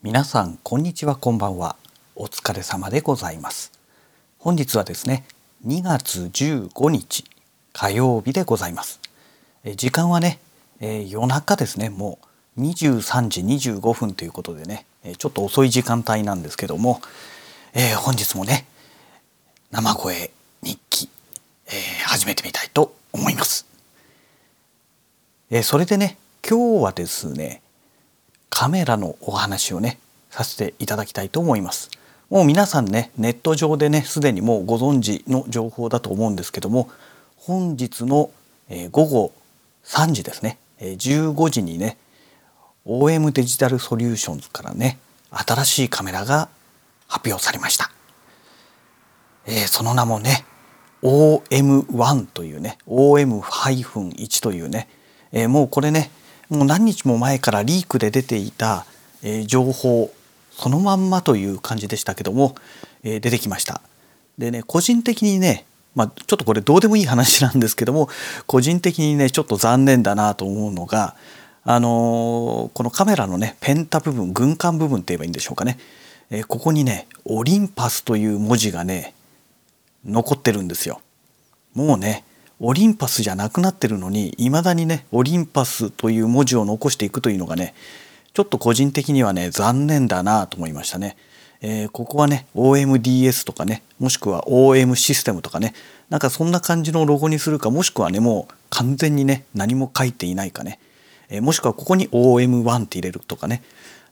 皆さんこんにちはこんばんは。お疲れ様でございます。本日はですね2月15日火曜日でございます。え時間はね、えー、夜中ですねもう23時25分ということでねちょっと遅い時間帯なんですけども、えー、本日もね生声日記、えー、始めてみたいと思います、えそれでね今日はですねカメラのお話をねさせていただきたいと思います。もう皆さんねネット上でねすでにもうご存知の情報だと思うんですけども本日の、午後3時ですね、15時にね OM デジタルソリューションズからね新しいカメラが発表されました。えー、その名もね OM1 というね OM-1 というね、えー、もうこれねもう何日も前からリークで出ていた、え、情報そのまんまという感じでしたけども、え、出てきました。でね個人的にねまあ、ちょっとこれどうでもいい話なんですけども個人的にねちょっと残念だなと思うのがあのー、このカメラのねペンタ部分軍艦部分って言えばいいんでしょうかね、えー、ここにねオリンパスという文字がね残ってるんですよ。もうねオリンパスじゃなくなってるのにいまだにねオリンパスという文字を残していくというのがねちょっと個人的にはね残念だなと思いましたね。えー、ここはね OMDS とかねもしくは OM システムとかねなんかそんな感じのロゴにするかもしくはねもう完全にね何も書いていないかね、えー、もしくはここに OM1 って入れるとかね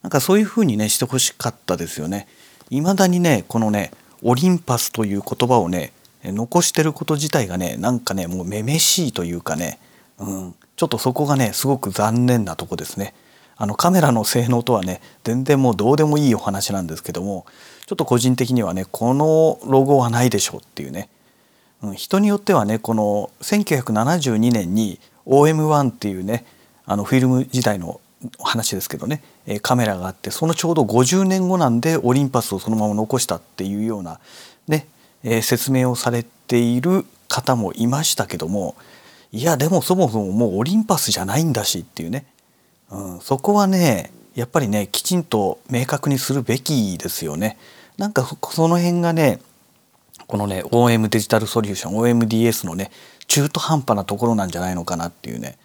なんかそういう風にねしてほしかったですよね。未だにねこのねオリンパスという言葉をね残してること自体がねなんかねもうめめしいというかね、うん、ちょっとそこがねすごく残念なとこですね。あのカメラの性能とはね全然もうどうでもいいお話なんですけどもちょっと個人的にはねこのロゴはないでしょうっていうね、うん、人によってはねこの1972年に OM1 っていうねあのフィルム時代の話ですけどねカメラがあってそのちょうど50年後なんでオリンパスをそのまま残したっていうようなねえー、説明をされている方もいましたけどもいやでもそもそももうオリンパスじゃないんだしっていうね、うん、そこはねやっぱりねきちんと明確にするべきですよね。なんかその辺がねこのね OM デジタルソリューション OMDS のね中途半端なところなんじゃないのかなっていうね、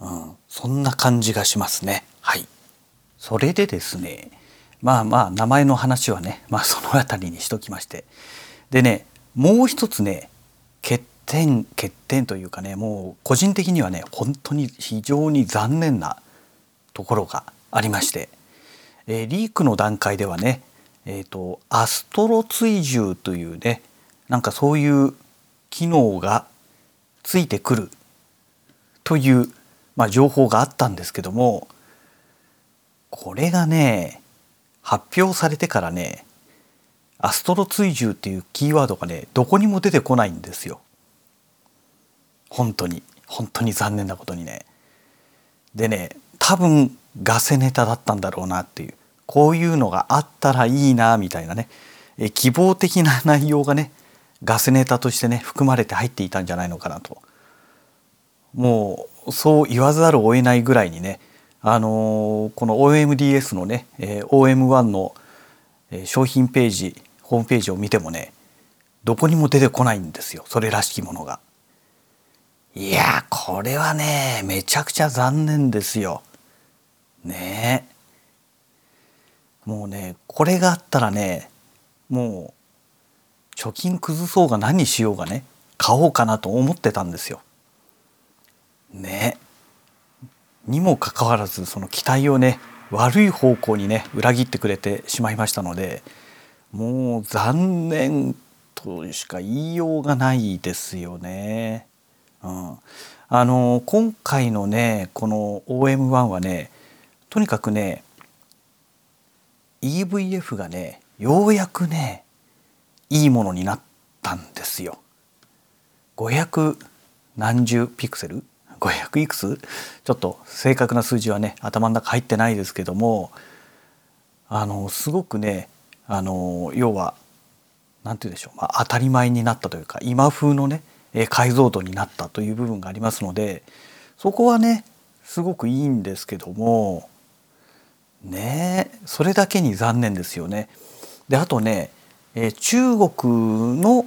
うん、そんな感じがしますね。はい。それでですねまあまあ名前の話はねまあその辺りにしときましてでねもう一つね欠点欠点というかねもう個人的にはね本当に非常に残念なところがありまして、えー、リークの段階ではねえーと、アストロ追従というねなんかそういう機能がついてくるという、まあ、情報があったんですけどもこれがね発表されてからねアストロ追従っていうキーワードがねどこにも出てこないんですよ。本当に本当に残念なことにね。でね多分ガセネタだったんだろうなっていうこういうのがあったらいいなみたいなねえ希望的な内容がねガセネタとしてね含まれて入っていたんじゃないのかなともうそう言わざるを得ないぐらいにねあのー、この OMDS のね、えー、OM1 の商品ページホームページを見てもねどこにも出てこないんですよそれらしきものが。いやこれはねめちゃくちゃ残念ですよ。ねもうねこれがあったらねもう貯金崩そうが何しようがね買おうかなと思ってたんですよ。ねにもかかわらずその期待をね悪い方向にね裏切ってくれてしまいましたのでもう残念としか言いようがないですよね。うん、あの今回のねこの OM1 はねとにかくね EVF がねようやくねいいものになったんですよ。500何十ピクセル？500いくつ？ちょっと正確な数字はね頭の中入ってないですけどもあのすごくねあの要は何て言うんでしょう、まあ、当たり前になったというか今風のね解像度になったという部分がありますのでそこはねすごくいいんですけどもねそれだけに残念ですよね。であとね、え、中国の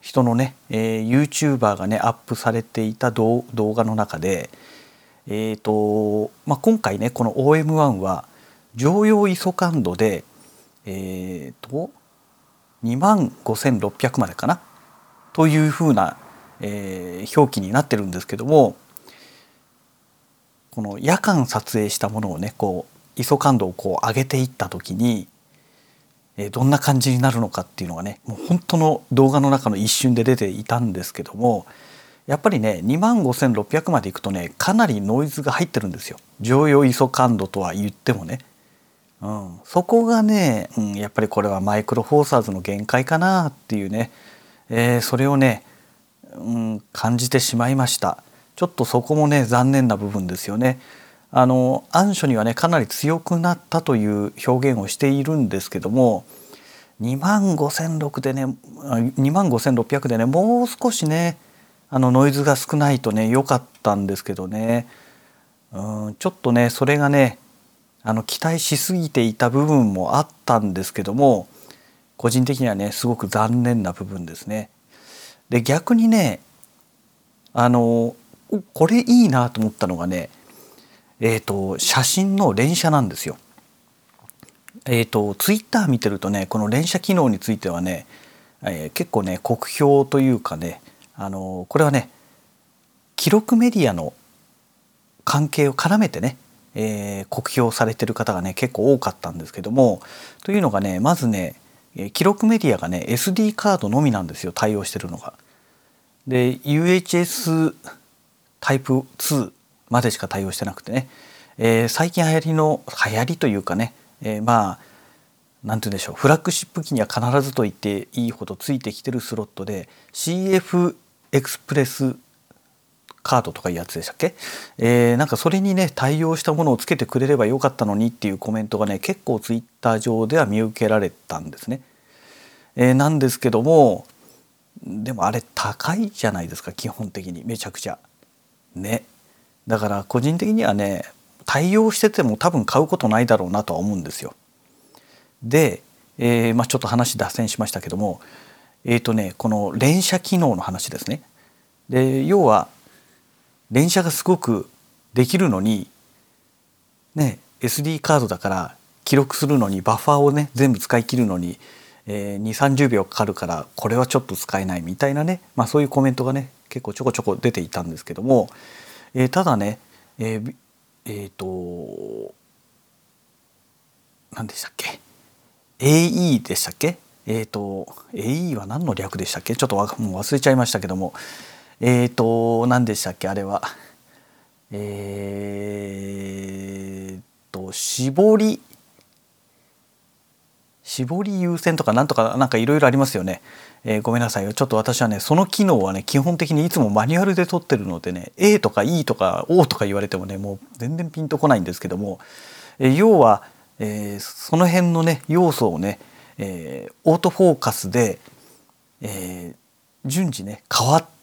人のね、えー、YouTuber がねアップされていた動画の中で、えーとまあ、今回ねこの OM1 は常用 ISO 感度でえーと2万5600までかな？というふうな、えー、表記になってるんですけどもこの夜間撮影したものをねこう ISO 感度をこう上げていった時に、えー、どんな感じになるのかっていうのがねもう本当の動画の中の一瞬で出ていたんですけどもやっぱりね2万5600までいくとねかなりノイズが入ってるんですよ常用 ISO 感度とは言ってもね。うん、そこがね、うん、やっぱりこれはマイクロフォーサーズの限界かなっていうね、えー、それをね、うん、感じてしまいました。ちょっとそこもね残念な部分ですよね。あの暗所にはねかなり強くなったという表現をしているんですけども2万5006でね2万5600でねもう少しねあのノイズが少ないとね良かったんですけどね。うんちょっとねそれがねあの期待しすぎていた部分もあったんですけども個人的にはねすごく残念な部分ですね。で逆にねあのこれいいなと思ったのがねえっ、ー、と写真の連写なんですよ。え、ー、とツイッター見てるとねこの連写機能についてはね、えー、結構ね酷評というかねあのこれはね記録メディアの関係を絡めてねえー、酷評されてる方がね結構多かったんですけどもというのがねまずね記録メディアがね SD カードのみなんですよ対応してるのが。で UHS タイプ2までしか対応してなくてね、えー、最近流行りの流行りというかね、えー、まあ何て言うんでしょうフラッグシップ機には必ずと言っていいほどついてきてるスロットで CF エクスプレスカードとかいうやつでしたっけ、えー、なんかそれにね対応したものをつけてくれればよかったのにっていうコメントがね結構ツイッター上では見受けられたんですね。えー、なんですけどもでもあれ高いじゃないですか基本的にめちゃくちゃ。ね。だから個人的にはね対応してても多分買うことないだろうなとは思うんですよ。で、えー、まあ、ちょっと話脱線しましたけどもえっ、ー、とねこの連写機能の話ですね。で要は連写がすごくできるのにね SD カードだから記録するのにバッファーをね全部使い切るのに、えー、2 3 0秒かかるからこれはちょっと使えないみたいなね、まあ、そういうコメントがね結構ちょこちょこ出ていたんですけども、えー、ただねえー、えー、と何でしたっけ？AE でしたっけ？えっ、ー、と AE は何の略でしたっけ？ちょっともう忘れちゃいましたけどもえっ、ー、と何でしたっけあれは。えー、と絞り。絞り優先とかなんとかなんかいろいろありますよね、えー、ごめんなさいちょっと私はねその機能はね基本的にいつもマニュアルで取ってるのでね A とか E とか O とか言われてもねもう全然ピンとこないんですけども、えー、要は、えー、その辺のね要素をね、えー、オートフォーカスで、えー、順次ね変わって、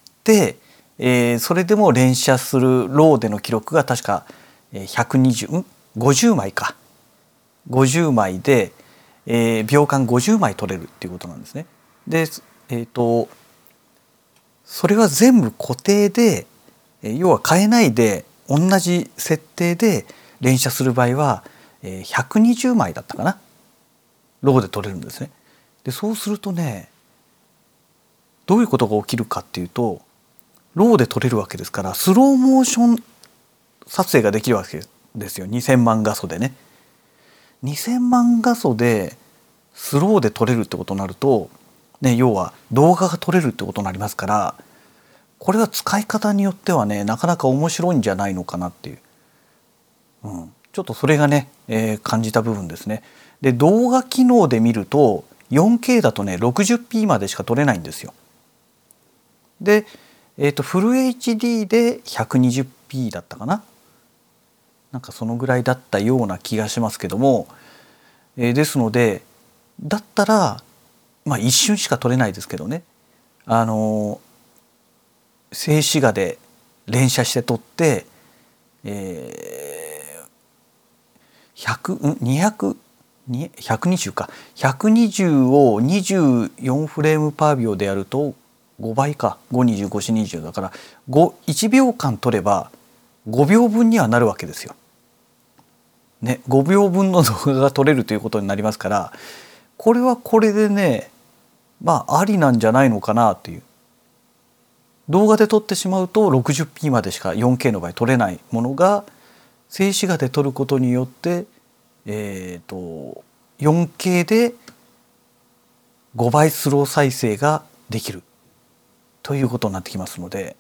えー、それでも連写するローでの記録が確か120ん？50枚か50枚で、えー、秒間50枚取れるっていうことなんですね。で、えーと、それは全部固定で要は変えないで同じ設定で連写する場合は120枚だったかなローで取れるんですね。でそうするとねどういうことが起きるかっていうとローで撮れるわけですからスローモーション撮影ができるわけですよ2,000万画素でね。2,000万画素でスローで撮れるってことになると、ね、要は動画が撮れるってことになりますからこれは使い方によってはねなかなか面白いんじゃないのかなっていう、うん、ちょっとそれがね、えー、感じた部分ですね。で動画機能で見ると 4K だとね 60p までしか撮れないんですよ。でえーと、フル HD で 120p だったかな？なんかそのぐらいだったような気がしますけども、えー、ですのでだったらまあ一瞬しか撮れないですけどね。あの静止画で連写して撮って、え100ん200 120か。120を24フレームパー秒でやると5倍か。52520だから1秒間取れば5秒分にはなるわけですよ。ね、5秒分の動画が撮れるということになりますからこれはこれでねまあありなんじゃないのかなという。動画で撮ってしまうと 60p までしか 4K の場合撮れないものが静止画で撮ることによってえっ、ー、と 4K で5倍スロー再生ができる。ということになってきますので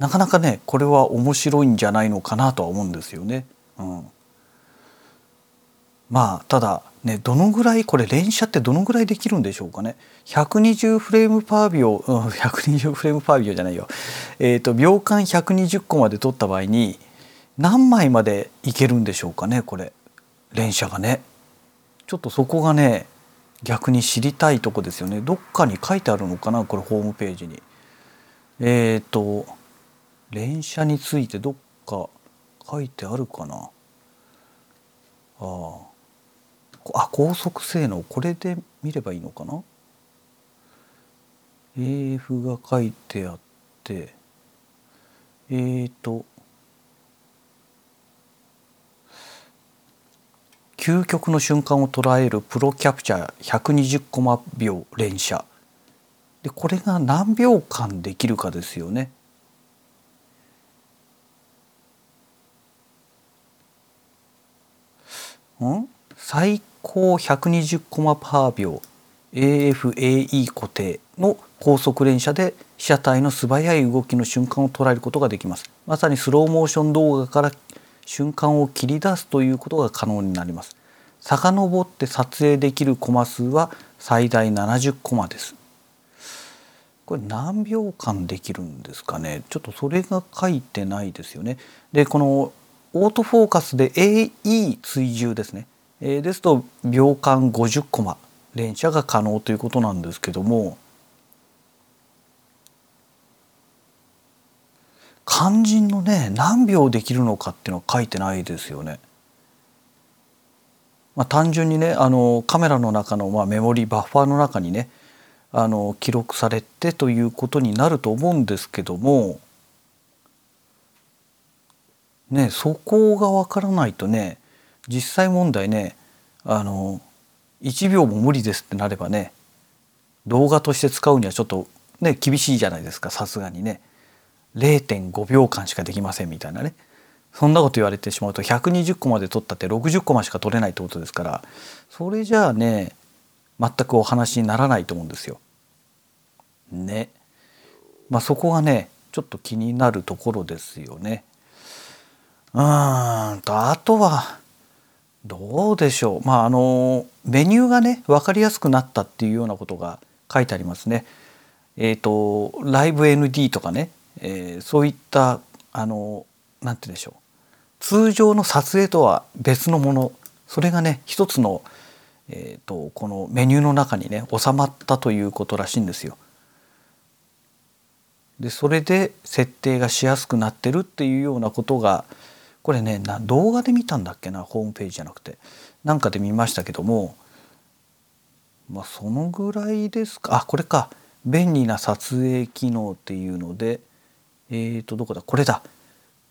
なかなかねこれは面白いんじゃないのかなとは思うんですよね。うん。まあただねどのぐらいこれ連写ってどのぐらいできるんでしょうかね。120フレームパー秒、うん、120フレームパー秒じゃないよ。え、ー、と秒間120個まで撮った場合に何枚までいけるんでしょうかねこれ。連写がね。ちょっとそこがね逆に知りたいとこですよね。どっかに書いてあるのかなこれホームページに。えっ、ー、と連写についてどっか書いてあるかな。あああ高速性能。これで見ればいいのかな？AF が書いてあって。えっ、ー、と究極の瞬間を捉えるプロキャプチャー。120コマ秒連写。でこれが何秒間できるかですよね。ん？最高120コマパー秒。AFAE 固定の高速連写で被写体の素早い動きの瞬間を捉えることができます。まさにスローモーション動画から瞬間を切り出すということが可能になります。遡って撮影できるコマ数は最大70コマです。これ何秒間できるんですかね？ちょっとそれが書いてないですよね。でこのオートフォーカスで AE 追従ですね。えー、ですと秒間50コマ連写が可能ということなんですけども肝心のね何秒できるのかっていうのは書いてないですよね。まあ、単純にねあのカメラの中の、まあ、メモリバッファーの中にねあの記録されてということになると思うんですけどもねそこが分からないとね実際問題ねあの1秒も無理ですってなればね動画として使うにはちょっとね厳しいじゃないですかさすがにね。0.5秒間しかできませんみたいなね。そんなこと言われてしまうと120個まで撮ったって60個までしか撮れないってことですからそれじゃあね全くお話にならないと思うんですよ。ね。まあそこがねちょっと気になるところですよね。うんとあとはどうでしょうまああのメニューがね分かりやすくなったっていうようなことが書いてありますね。えっ、ー、とライブ ND とかね、えー、そういったあのなんて言うんでしょう通常の撮影とは別のものそれがね一つの、えーと、このメニューの中にね収まったということらしいんですよ。でそれで設定がしやすくなってるっていうようなことがこれねな動画で見たんだっけなホームページじゃなくて。なんかで見ましたけどもまあそのぐらいですか。あこれか。便利な撮影機能っていうのでえーとどこだ。これだ。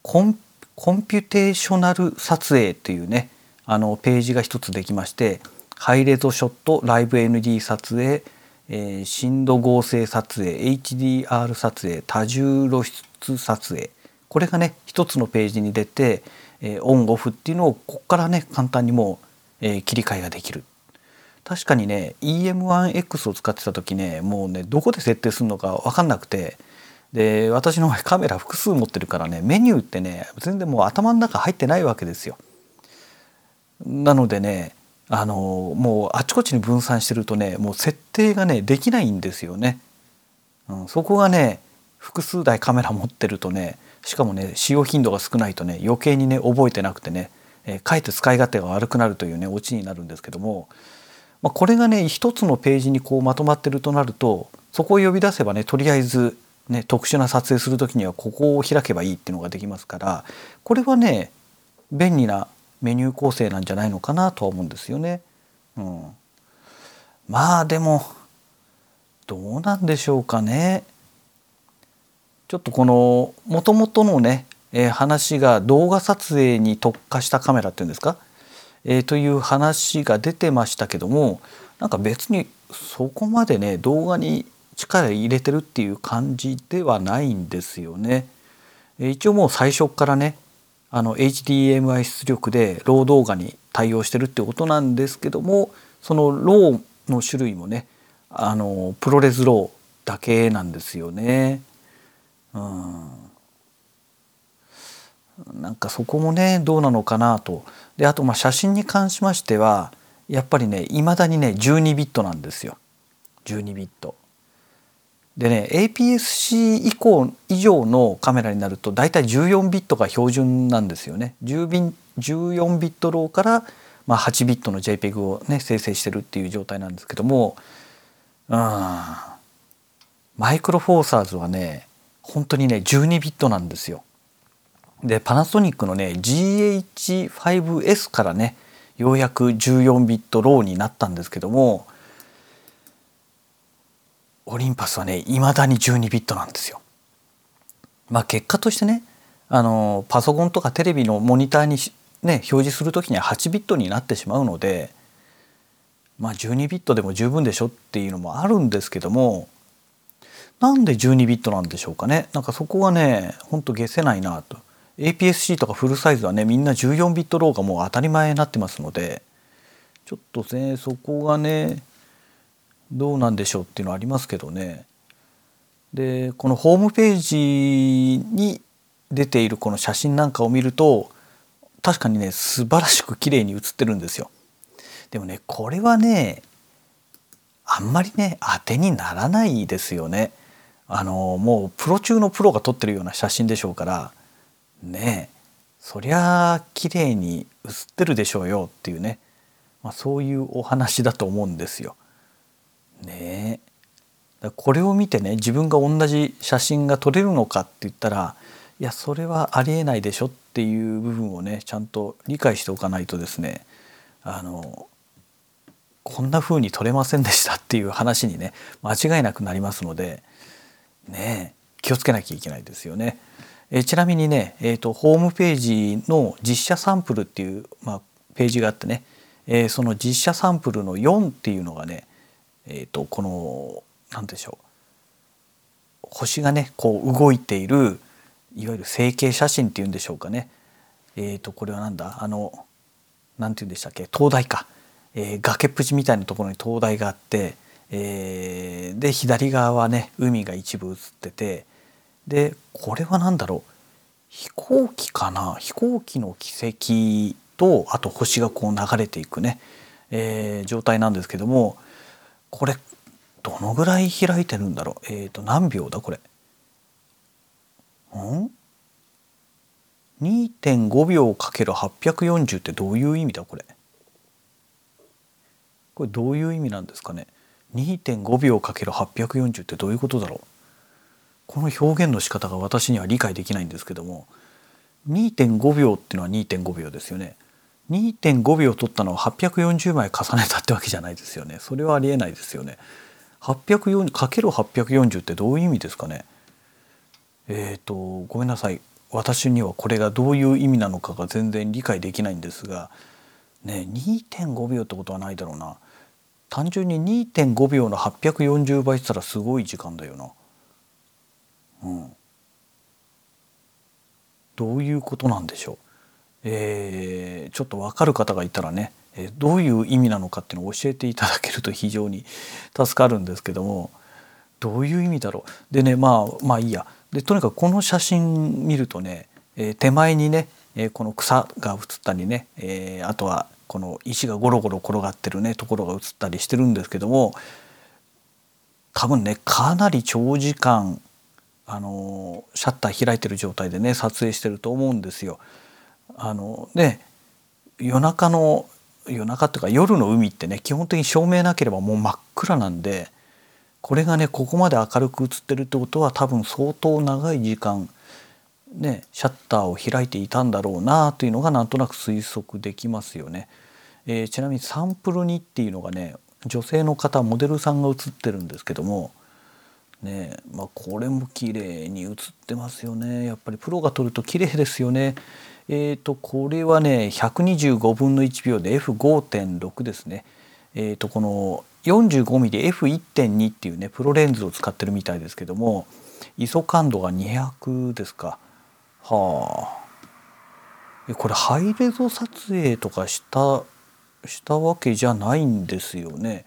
コンコンピュテーショナル撮影っていうねあのページが一つできましてハイレゾショットライブ ND 撮影、えー、深度合成撮影 HDR 撮影多重露出撮影これがね一つのページに出て、えー、オンオフっていうのをここからね簡単にもう、えー、切り替えができる。確かにね EM1X を使ってた時ねもうねどこで設定するのか分かんなくてで私のカメラ複数持ってるからねメニューってね全然もう頭の中入ってないわけですよ。なのでねあのもうあちこちに分散してるとねもう設定がねできないんですよね。うん、そこがね複数台カメラ持ってるとねしかもね使用頻度が少ないとね余計にね覚えてなくてね、えー、かえって使い勝手が悪くなるというねオチになるんですけども、まあ、これがね一つのページにこうまとまってるとなるとそこを呼び出せばねとりあえずね特殊な撮影する時にはここを開けばいいっていうのができますからこれはね便利なメニュー構成なんじゃないのかなとは思うんですよね。うん、まあでもどうなんでしょうかね。ちょっとこのもともとのね、えー、話が動画撮影に特化したカメラっていうんですか、えー、という話が出てましたけどもなんか別にそこまでね動画に力入れてるっていう感じではないんですよね。一応もう最初からねあの HDMI 出力で RAW 動画に対応してるってことなんですけどもその RAW の種類もねあの ProRes RAW だけなんですよね。うんなんかそこもねどうなのかなと。であとまあ写真に関しましてはやっぱりねいまだにね12ビットなんですよ12ビット。でね APS-C 以降以上のカメラになると大体14ビットが標準なんですよね。14ビットローから、まあ、8ビットの JPEG をね生成してるっていう状態なんですけどもうんマイクロフォーサーズはね本当にね12ビットなんですよ。でパナソニックのね GH5S からねようやく14ビットローになったんですけどもオリンパスはねいまだに12ビットなんですよ。まあ結果としてねあのパソコンとかテレビのモニターにね表示する時には8ビットになってしまうのでまあ12ビットでも十分でしょっていうのもあるんですけどもなんで12ビットなんでしょうかねなんかそこはねほんと消せないなと APS-C とかフルサイズはねみんな14ビットローがもう当たり前になってますのでちょっとねそこがねどうなんでしょうっていうのはありますけどねでこのホームページに出ているこの写真なんかを見ると確かにね素晴らしく綺麗に写ってるんですよ。でもねこれはねあんまりね当てにならないですよね。あのもうプロ中のプロが撮ってるような写真でしょうからねそりゃ綺麗に写ってるでしょうよっていうね、まあ、そういうお話だと思うんですよ。ねえこれを見てね自分が同じ写真が撮れるのかって言ったらいやそれはありえないでしょっていう部分をねちゃんと理解しておかないとですねあのこんな風に撮れませんでしたっていう話にね間違いなくなりますのでね気をつけなきゃいけないですよね。えちなみにね、えーと、ホームページの実写サンプルっていう、まあ、ページがあってね、えー、その実写サンプルの4っていうのがねえーと、この何でしょう。星がねこう動いているいわゆる成形写真っていうんでしょうかね。えーとこれはなんだ？あの何て言うんでしたっけ？灯台か、えー、崖っぷちみたいなところに灯台があって、えー、で左側はね海が一部映っててでこれは何だろう？飛行機かな？飛行機の軌跡とあと星がこう流れていくね、えー、状態なんですけどもこれどのぐらい開いてるんだろう？えっ、ー、と何秒だ？これ。ん？2.5秒かける840ってどういう意味だ？これ。これどういう意味なんですかね？2.5秒かける840ってどういうことだろう？この表現の仕方が私には理解できないんですけども。2.5秒っていうのは2.5秒ですよね。2.5秒取ったのを840枚重ねたってわけじゃないですよね。それはありえないですよね。840×840 ってどういう意味ですかね。えっ、ー、とごめんなさい。私にはこれがどういう意味なのかが全然理解できないんですがね2.5秒ってことはないだろうな。単純に2.5秒の840倍って言ったらすごい時間だよな。うん。どういうことなんでしょう。えー、ちょっと分かる方がいたらね、えどういう意味なのかっていうのを教えていただけると非常に助かるんですけどもどういう意味だろうでねまあまあいいやでとにかくこの写真見るとね、え、手前にね、え、この草が写ったりね、え、あとはこの石がゴロゴロ転がってるねところが写ったりしてるんですけども多分ねかなり長時間あのシャッター開いてる状態でね撮影してると思うんですよ。あので夜中の夜中っていうか夜の海ってね基本的に照明なければもう真っ暗なんでこれがねここまで明るく映ってるってことは多分相当長い時間ねシャッターを開いていたんだろうなというのがなんとなく推測できますよね。えー、ちなみにサンプル2っていうのがね女性の方モデルさんが写ってるんですけどもねまあ、これも綺麗に写ってますよねやっぱりプロが撮ると綺麗ですよね。えーとこれはね125分の1秒で F5.6 ですね。えーとこの 45mm F1.2 っていうねプロレンズを使ってるみたいですけども ISO 感度が200ですか。はあ。これハイレゾ撮影とかしたしたわけじゃないんですよね。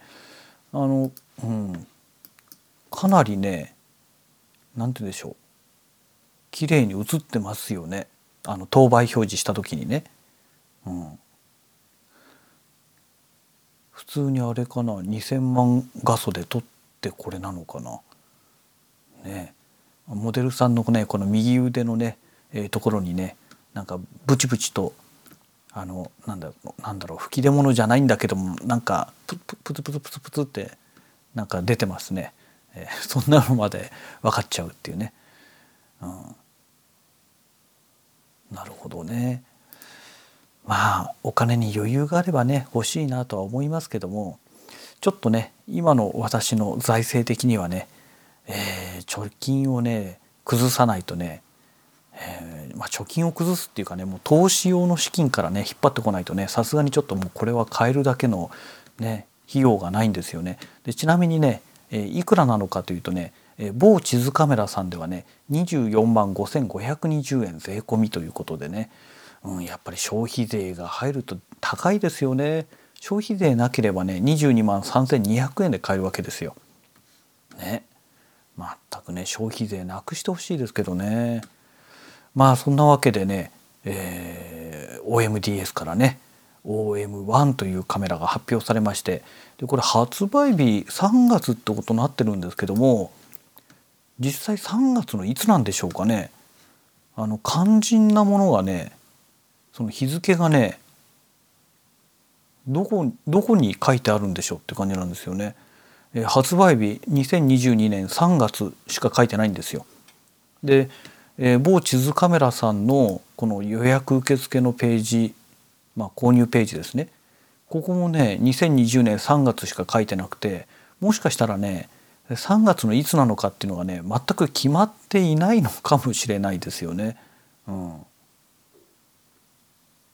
あのうんかなりね何て言うんでしょう綺麗に映ってますよねあの当倍表示した時にね。うん、普通にあれかな2,000万画素で撮ってこれなのかな。ねモデルさんのねこの右腕のね、えー、ところにねなんかブチブチとあのなんだろうなんだろう吹き出物じゃないんだけどもなんかプツプツプツプツプツってなんか出てますね。え、そんなのまで分かっちゃうっていうね、うん、なるほどね。まあお金に余裕があればね欲しいなとは思いますけどもちょっとね今の私の財政的にはね、えー、貯金をね崩さないとね、えー、まあ、貯金を崩すっていうかねもう投資用の資金からね引っ張ってこないとねさすがにちょっともうこれは買えるだけのね費用がないんですよね。でちなみにねえいくらなのかというとね、え某地図カメラさんではね24万5520円税込みということでね、うん、やっぱり消費税が入ると高いですよね。消費税なければね22万3200円で買えるわけですよ。ね。全くね消費税なくしてほしいですけどね。まあそんなわけでね、えー、OMDS からね OM1 というカメラが発表されましてでこれ発売日3月ってことになってるんですけども実際3月のいつなんでしょうかねあの肝心なものがねその日付がねどこどこに書いてあるんでしょうって感じなんですよね。え発売日2022年3月しか書いてないんですよ。で、えー、某地図カメラさんのこの予約受付のページまあ、購入ページですねここもね2020年3月しか書いてなくてもしかしたらね3月のいつなのかっていうのがね全く決まっていないのかもしれないですよね。うん、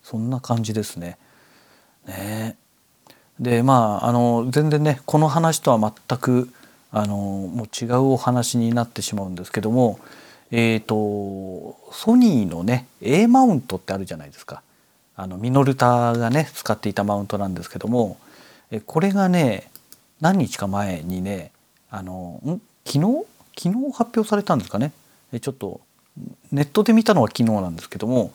そんな感じですね。ねでまああの全然ねこの話とは全くあのもう違うお話になってしまうんですけどもえっ、ー、とソニーのね A マウントってあるじゃないですか。あのミノルタがね使っていたマウントなんですけどもこれがね何日か前にねあのん？昨日？昨日発表されたんですかね？ちょっとネットで見たのは昨日なんですけども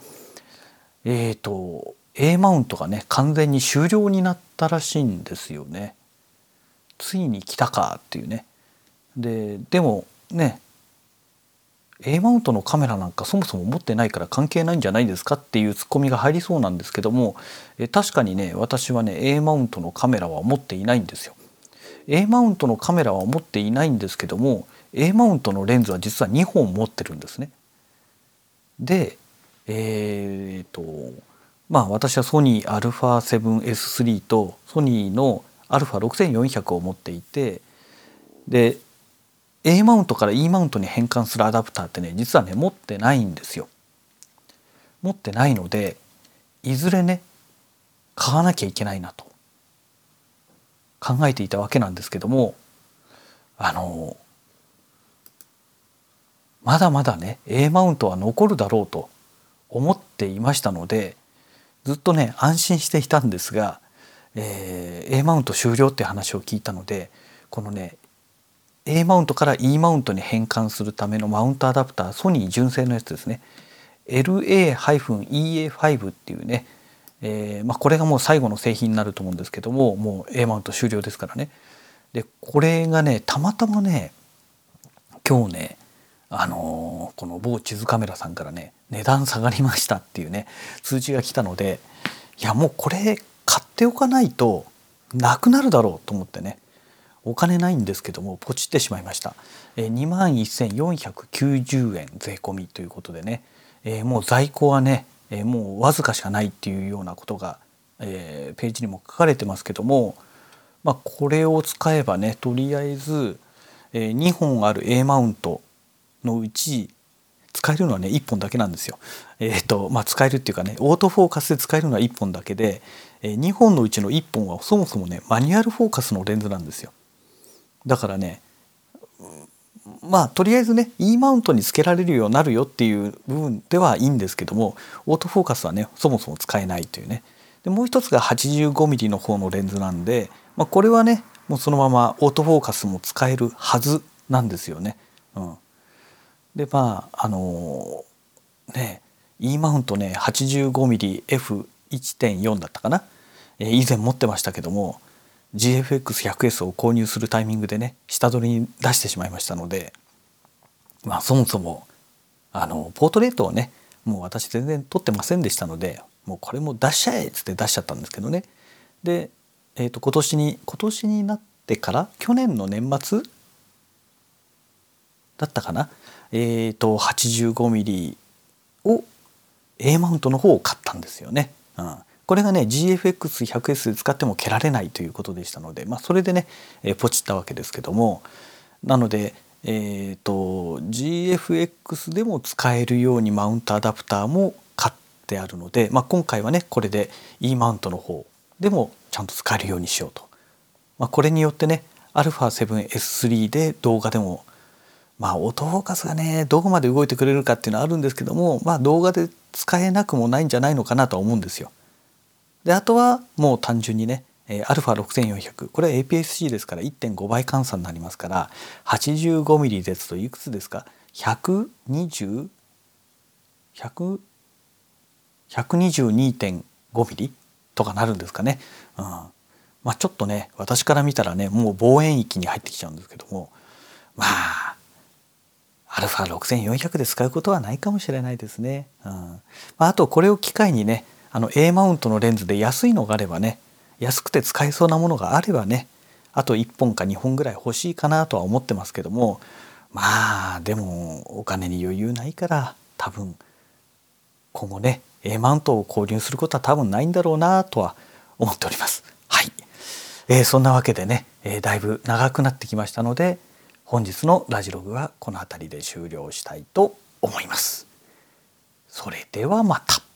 えっ、ー、と A マウントがね完全に終了になったらしいんですよね。ついに来たかっていうね。ででもね A マウントのカメラなんかそもそも持ってないから関係ないんじゃないですかっていうツッコミが入りそうなんですけどもえ確かにね私はね A マウントのカメラは持っていないんですよ。A マウントのカメラは持っていないんですけども A マウントのレンズは実は2本持ってるんですね。でえー、っとまあ私はソニー α7S3 とソニーの α6400 を持っていてで A マウントから E マウントに変換するアダプターってね実はね持ってないんですよ。持ってないのでいずれね買わなきゃいけないなと考えていたわけなんですけどもあのまだまだね A マウントは残るだろうと思っていましたのでずっとね安心していたんですが、えー、A マウント終了って話を聞いたのでこのね A マウントから E マウントに変換するためのマウントアダプターソニー純正のやつですね。LA-EA5 っていうね、えーまあ、これがもう最後の製品になると思うんですけどももう A マウント終了ですからね。でこれがねたまたまね今日ねあのー、この某地図カメラさんからね値段下がりましたっていうね通知が来たのでいやもうこれ買っておかないとなくなるだろうと思ってね。お金ないんですけどもポチってしまいました、えー、2万1490円税込みということでね、え、もう在庫はね、え、もうわずかしかないっていうようなことが、え、ページにも書かれてますけども、まあ、これを使えばねとりあえず、えー、2本ある A マウントのうち使えるのはね1本だけなんですよ。えっ、ー、とまあ使えるっていうかねオートフォーカスで使えるのは1本だけで、えー、2本のうちの1本はそもそもねマニュアルフォーカスのレンズなんですよ。だからねまあとりあえずね E マウントにつけられるようになるよっていう部分ではいいんですけどもオートフォーカスはねそもそも使えないというね。でもう一つが 85mm の方のレンズなんで、まあ、これはねもうそのままオートフォーカスも使えるはずなんですよね。うん、でまああのー、ね E マウントね 85mmF1.4 だったかな、えー、以前持ってましたけども GFX100S を購入するタイミングでね下取りに出してしまいましたのでまあそもそもあのポートレートをねもう私全然撮ってませんでしたのでもうこれも出しちゃえっつって出しちゃったんですけどねで、えー、と今年に今年になってから去年の年末だったかなえっ、ー、と 85mm を A マウントの方を買ったんですよね。うんこれがね GFX100S 使っても蹴られないということでしたので、まあ、それでね、えー、ポチったわけですけどもなので、えーと、GFX でも使えるようにマウントアダプターも買ってあるので、まあ、今回はねこれで E マウントの方でもちゃんと使えるようにしようと。まあ、これによってね α7S3 で動画でもまあオートフォーカスがねどこまで動いてくれるかっていうのはあるんですけどもまあ動画で使えなくもないんじゃないのかなとは思うんですよ。であとはもう単純にね α6400 これは APS-C ですから1.5倍換算になりますから 85mm ですといくつですか？120? 122.5mm とかなるんですかね。うん、まあちょっとね私から見たらねもう望遠域に入ってきちゃうんですけどもまあ α6400 で使うことはないかもしれないですね。うん、あとこれを機会にねあの A マウントのレンズで安いのがあればね安くて使えそうなものがあればねあと1本か2本ぐらい欲しいかなとは思ってますけどもまあでもお金に余裕ないから多分今後ね A マウントを購入することは多分ないんだろうなとは思っております。はい、えー、そんなわけでね、えー、だいぶ長くなってきましたので本日のラジログはこの辺りで終了したいと思います。それではまた。